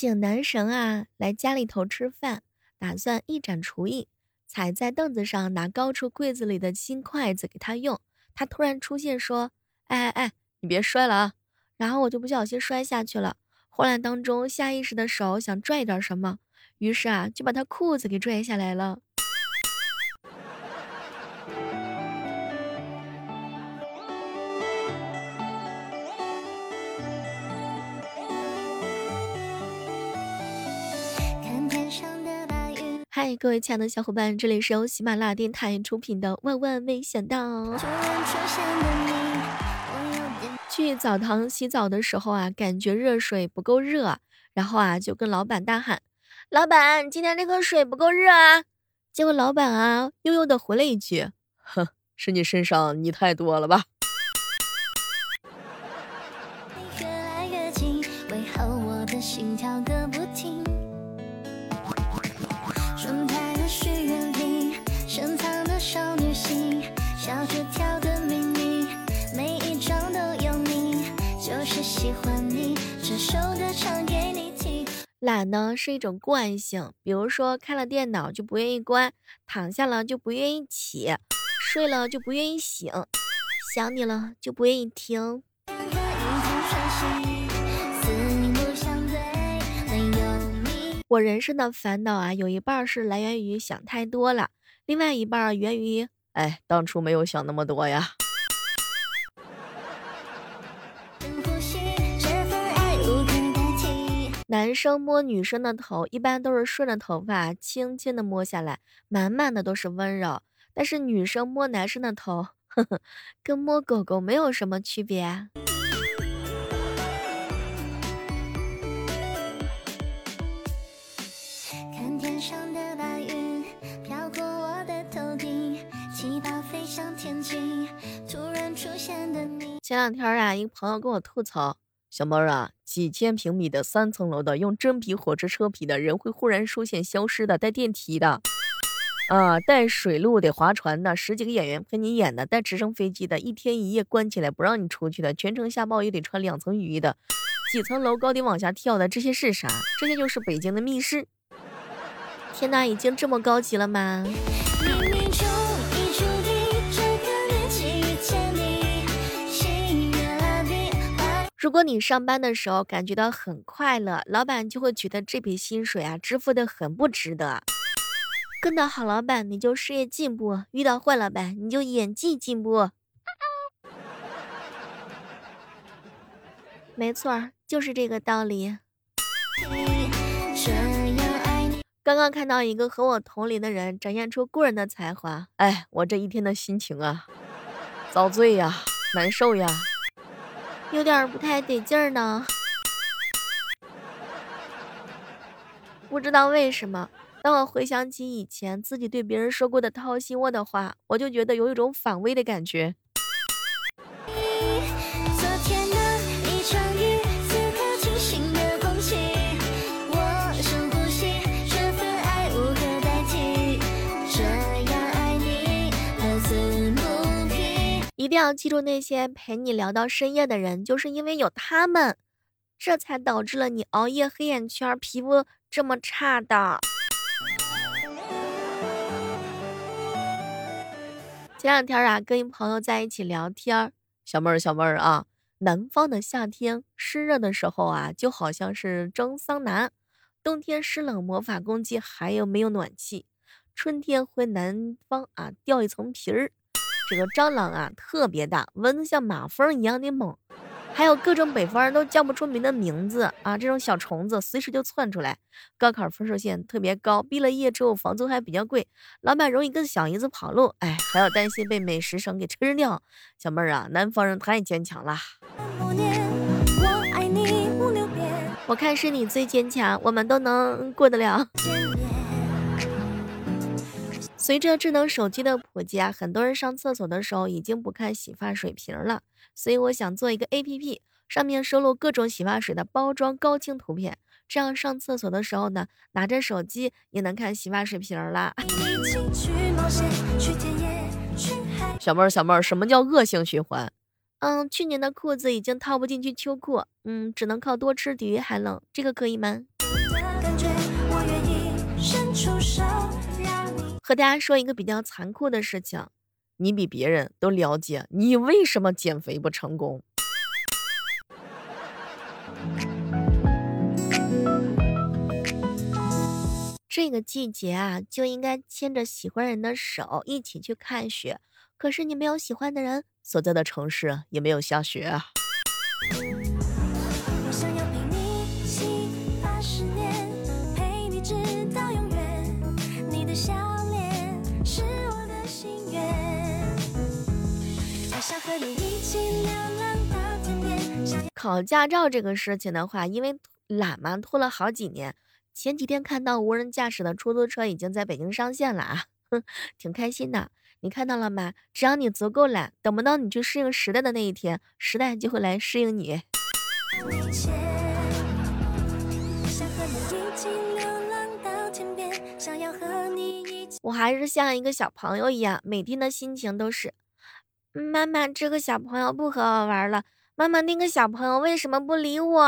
请男神啊来家里头吃饭，打算一展厨艺，踩在凳子上拿高出柜子里的新筷子给他用。他突然出现说：“哎哎哎，你别摔了啊！”然后我就不小心摔下去了，慌乱当中下意识的手想拽点什么，于是啊就把他裤子给拽下来了。嗨，各位亲爱的小伙伴，这里是由喜马拉雅电台出品的《万万没想到》。去澡堂洗澡的时候啊，感觉热水不够热，然后啊就跟老板大喊：“老板，今天这个水不够热啊！”结果老板啊悠悠的回了一句：“哼，是你身上泥太多了吧。”懒呢是一种惯性，比如说开了电脑就不愿意关，躺下了就不愿意起，睡了就不愿意醒，想你了就不愿意听。我人生的烦恼啊，有一半是来源于想太多了，另外一半源于哎，当初没有想那么多呀。男生摸女生的头，一般都是顺着头发轻轻的摸下来，满满的都是温柔。但是女生摸男生的头，呵呵，跟摸狗狗没有什么区别。看天上的白云飘过我的头顶，飞向天际。突然出现的你。前两天啊，一个朋友跟我吐槽。小猫啊，几千平米的三层楼的用真皮火车车皮的人会忽然出现消失的，带电梯的，啊，带水路的划船的，十几个演员陪你演的，带直升飞机的，一天一夜关起来不让你出去的，全程下暴雨得穿两层雨衣的，几层楼高低往下跳的，这些是啥？这些就是北京的密室。天哪，已经这么高级了吗？如果你上班的时候感觉到很快乐，老板就会觉得这笔薪水啊支付的很不值得。跟到好老板，你就事业进步；遇到坏老板，你就演技进步。没错，就是这个道理。刚刚看到一个和我同龄的人展现出过人的才华，哎，我这一天的心情啊，遭罪呀，难受呀。有点不太得劲儿呢，不知道为什么，当我回想起以前自己对别人说过的掏心窝的话，我就觉得有一种反胃的感觉。一定要记住那些陪你聊到深夜的人，就是因为有他们，这才导致了你熬夜、黑眼圈、皮肤这么差的。前两天啊，跟一朋友在一起聊天，小妹儿，小妹儿啊，南方的夏天湿热的时候啊，就好像是蒸桑拿；冬天湿冷，魔法攻击，还有没有暖气？春天回南方啊，掉一层皮儿。这个蟑螂啊特别大，蚊子像马蜂一样的猛，还有各种北方人都叫不出名的名字啊！这种小虫子随时就窜出来。高考分数线特别高，毕了业之后房租还比较贵，老板容易跟小姨子跑路，哎，还要担心被美食城给吃掉。小妹儿啊，南方人太坚强了。我看是你最坚强，我们都能过得了。随着智能手机的普及啊，很多人上厕所的时候已经不看洗发水瓶了。所以我想做一个 APP，上面收录各种洗发水的包装高清图片，这样上厕所的时候呢，拿着手机也能看洗发水瓶了。小妹儿，小妹儿，什么叫恶性循环？嗯，去年的裤子已经套不进去秋裤，嗯，只能靠多吃抵御寒冷，这个可以吗？和大家说一个比较残酷的事情，你比别人都了解你为什么减肥不成功。这个季节啊，就应该牵着喜欢人的手一起去看雪。可是你没有喜欢的人，所在的城市也没有下雪啊。考驾照这个事情的话，因为懒嘛，拖了好几年。前几天看到无人驾驶的出租车已经在北京上线了啊，哼，挺开心的。你看到了吗？只要你足够懒，等不到你去适应时代的那一天，时代就会来适应你。我还是像一个小朋友一样，每天的心情都是：妈妈，这个小朋友不和我玩了；妈妈，那个小朋友为什么不理我？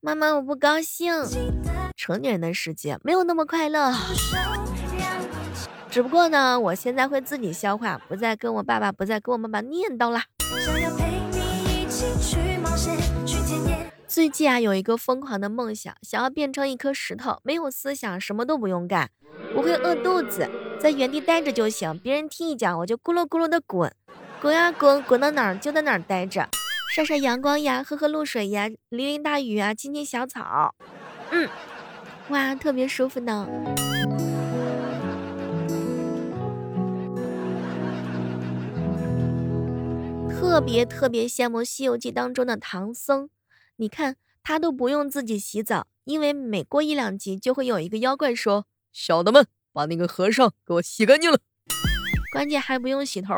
妈妈，我不高兴。成年人的世界没有那么快乐，只不过呢，我现在会自己消化，不再跟我爸爸，不再跟我妈妈念叨啦。最近啊，有一个疯狂的梦想，想要变成一颗石头，没有思想，什么都不用干，不会饿肚子，在原地待着就行。别人踢一脚，我就咕噜咕噜的滚，滚啊滚，滚到哪儿就在哪儿待着，晒晒阳光呀，喝喝露水呀，淋淋大雨啊，亲亲小草，嗯。哇，特别舒服呢！特别特别羡慕《西游记》当中的唐僧，你看他都不用自己洗澡，因为每过一两集就会有一个妖怪说：“小的们，把那个和尚给我洗干净了。”关键还不用洗头。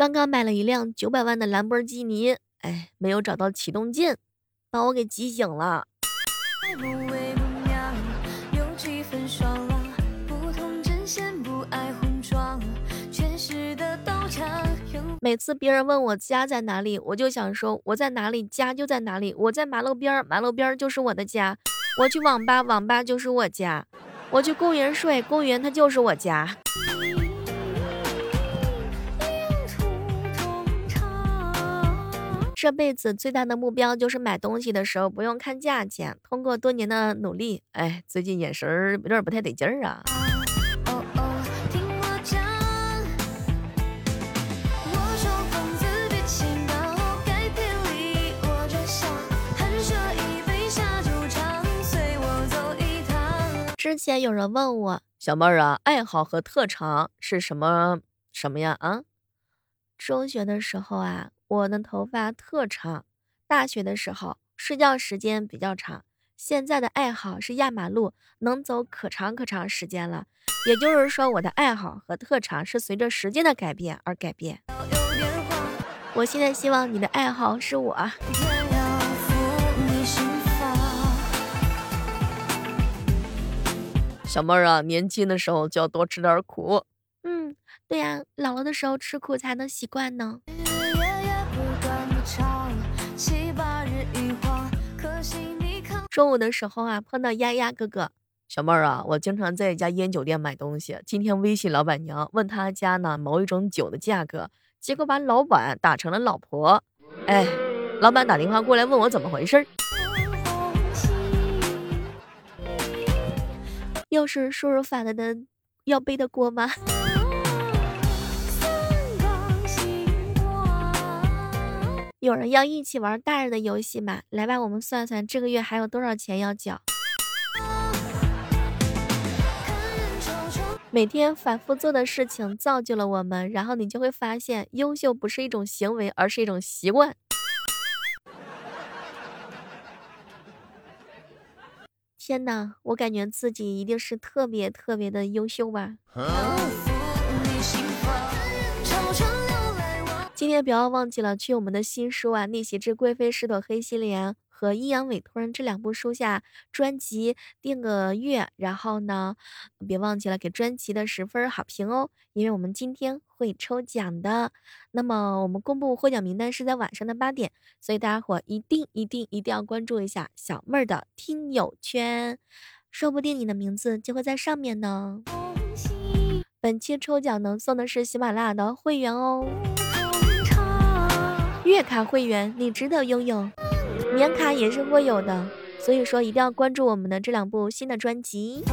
刚刚买了一辆九百万的兰博基尼，哎，没有找到启动键，把我给急醒了。每次别人问我家在哪里，我就想说我在哪里，家就在哪里。我在马路边儿，马路边儿就是我的家；我去网吧，网吧就是我家；我去公园睡，公园它就是我家。这辈子最大的目标就是买东西的时候不用看价钱。通过多年的努力，哎，最近眼神儿有点不太得劲儿啊。之前有人问我，小妹儿啊，爱好和特长是什么什么呀？啊，中学的时候啊。我的头发特长，大学的时候睡觉时间比较长，现在的爱好是压马路，能走可长可长时间了。也就是说，我的爱好和特长是随着时间的改变而改变。我现在希望你的爱好是我。小妹儿啊，年轻的时候就要多吃点苦。嗯，对呀，老了的时候吃苦才能习惯呢。中午的时候啊，碰到丫丫哥哥，小妹儿啊，我经常在一家烟酒店买东西。今天微信老板娘问他家呢某一种酒的价格，结果把老板打成了老婆。哎，老板打电话过来问我怎么回事，又是输入法的的要背的锅吗？有人要一起玩大人的游戏吗？来吧，我们算算这个月还有多少钱要缴。每天反复做的事情造就了我们，然后你就会发现，优秀不是一种行为，而是一种习惯。天哪，我感觉自己一定是特别特别的优秀吧。今天不要忘记了去我们的新书啊，《逆袭之贵妃是朵黑心莲》和《阴阳委托人》这两部书下专辑订个阅，然后呢，别忘记了给专辑的十分好评哦，因为我们今天会抽奖的。那么我们公布获奖名单是在晚上的八点，所以大家伙一定一定一定要关注一下小妹儿的听友圈，说不定你的名字就会在上面呢。本期抽奖能送的是喜马拉雅的会员哦。月卡会员你值得拥有，年卡也是会有的，所以说一定要关注我们的这两部新的专辑。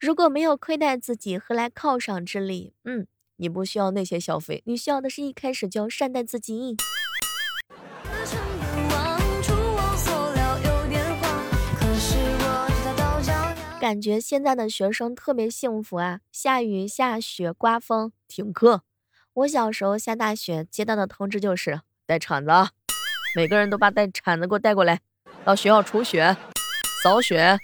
如果没有亏待自己，何来犒赏之力？嗯，你不需要那些消费，你需要的是一开始就要善待自己。感觉现在的学生特别幸福啊！下雨、下雪、刮风、停课。我小时候下大雪，接到的通知就是带铲子，每个人都把带铲子给我带过来，到学校除雪、扫雪。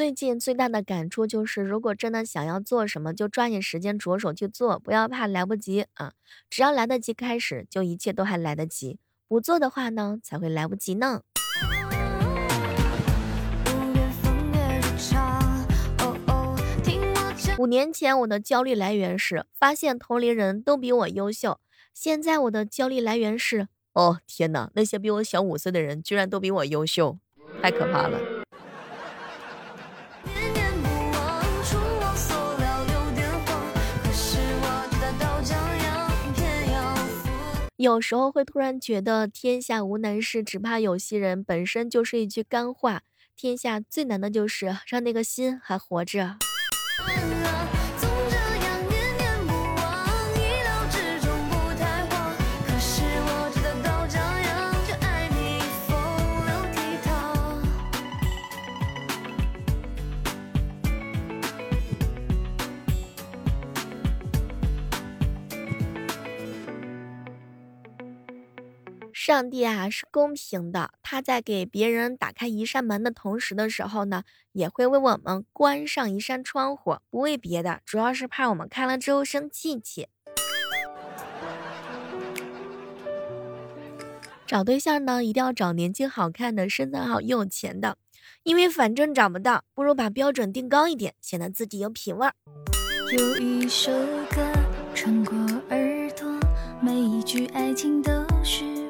最近最大的感触就是，如果真的想要做什么，就抓紧时间着手去做，不要怕来不及啊！只要来得及开始，就一切都还来得及。不做的话呢，才会来不及呢。五年前，我的焦虑来源是发现同龄人都比我优秀；现在，我的焦虑来源是，哦天哪，那些比我小五岁的人居然都比我优秀，太可怕了。有时候会突然觉得天下无难事，只怕有心人，本身就是一句干话。天下最难的就是让那个心还活着。上帝啊是公平的，他在给别人打开一扇门的同时的时候呢，也会为我们关上一扇窗户，不为别的，主要是怕我们开了之后生气气。找对象呢，一定要找年轻好看的、身材好、又有钱的，因为反正找不到，不如把标准定高一点，显得自己有品味儿。有一首歌穿过耳朵，每一句爱情都是。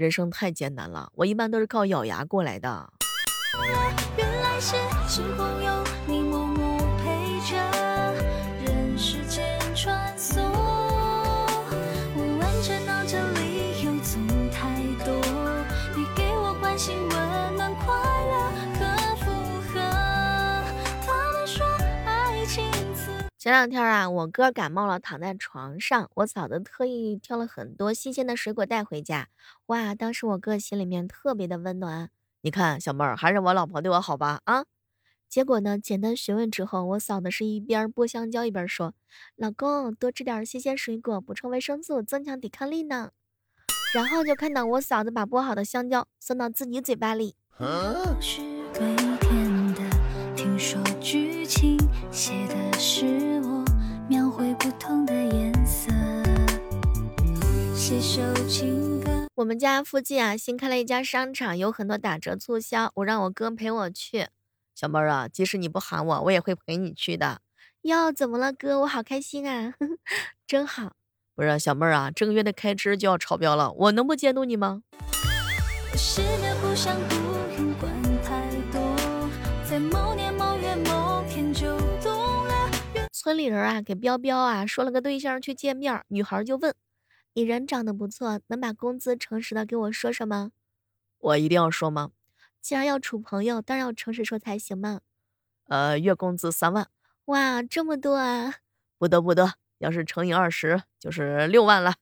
人生太艰难了，我一般都是靠咬牙过来的。前两天啊，我哥感冒了，躺在床上，我嫂子特意挑了很多新鲜的水果带回家。哇，当时我哥心里面特别的温暖。你看，小妹儿还是我老婆对我好吧？啊，结果呢，简单询问之后，我嫂子是一边剥香蕉一边说：“老公，多吃点新鲜水果，补充维生素，增强抵抗力呢。”然后就看到我嫂子把剥好的香蕉送到自己嘴巴里。写的是写首情歌。我们家附近啊，新开了一家商场，有很多打折促销。我让我哥陪我去。小妹儿啊，即使你不喊我，我也会陪你去的。哟，怎么了，哥？我好开心啊，真好。不是小妹儿啊，这个月的开支就要超标了，我能不监督你吗？村里人啊给彪彪啊说了个对象去见面，女孩就问：“你人长得不错，能把工资诚实的给我说说吗？”我一定要说吗？既然要处朋友，当然要诚实说才行嘛。呃，月工资三万，哇，这么多啊！不得不得，要是乘以二十，就是六万了。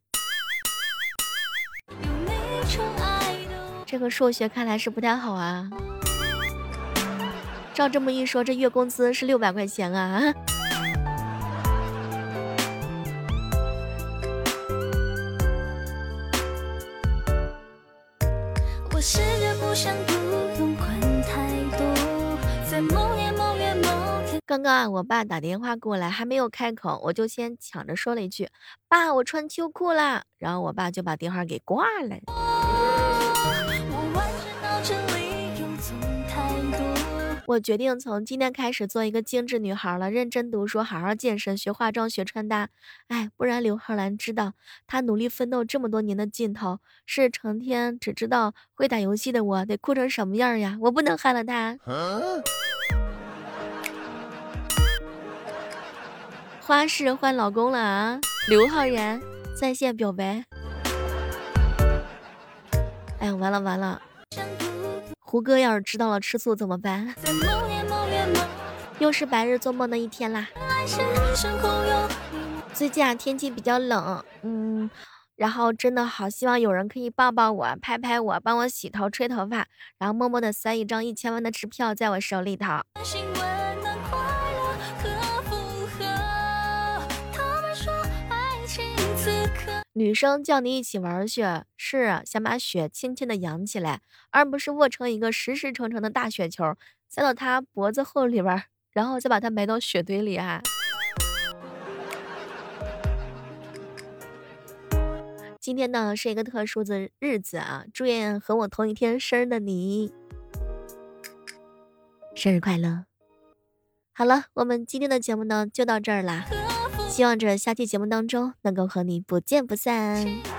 这个数学看来是不太好啊。照这么一说，这月工资是六百块钱啊！刚刚啊，我爸打电话过来，还没有开口，我就先抢着说了一句：“爸，我穿秋裤啦。”然后我爸就把电话给挂了。我决定从今天开始做一个精致女孩了，认真读书，好好健身，学化妆，学穿搭。哎，不然刘昊然知道他努力奋斗这么多年的劲头，是成天只知道会打游戏的我，得哭成什么样呀？我不能害了他。花式换老公了啊！刘昊然在线表白。哎呀，完了完了！胡歌要是知道了吃醋怎么办？又是白日做梦的一天啦。最近啊，天气比较冷，嗯，然后真的好希望有人可以抱抱我、拍拍我、帮我洗头、吹头发，然后默默的塞一张一千万的支票在我手里头。女生叫你一起玩雪，是想把雪轻轻的扬起来，而不是握成一个实实诚诚的大雪球，塞到她脖子后里边，然后再把它埋到雪堆里啊。今天呢是一个特殊的日子啊，祝愿和我同一天生日的你生日快乐！好了，我们今天的节目呢就到这儿啦。希望着下期节目当中能够和你不见不散。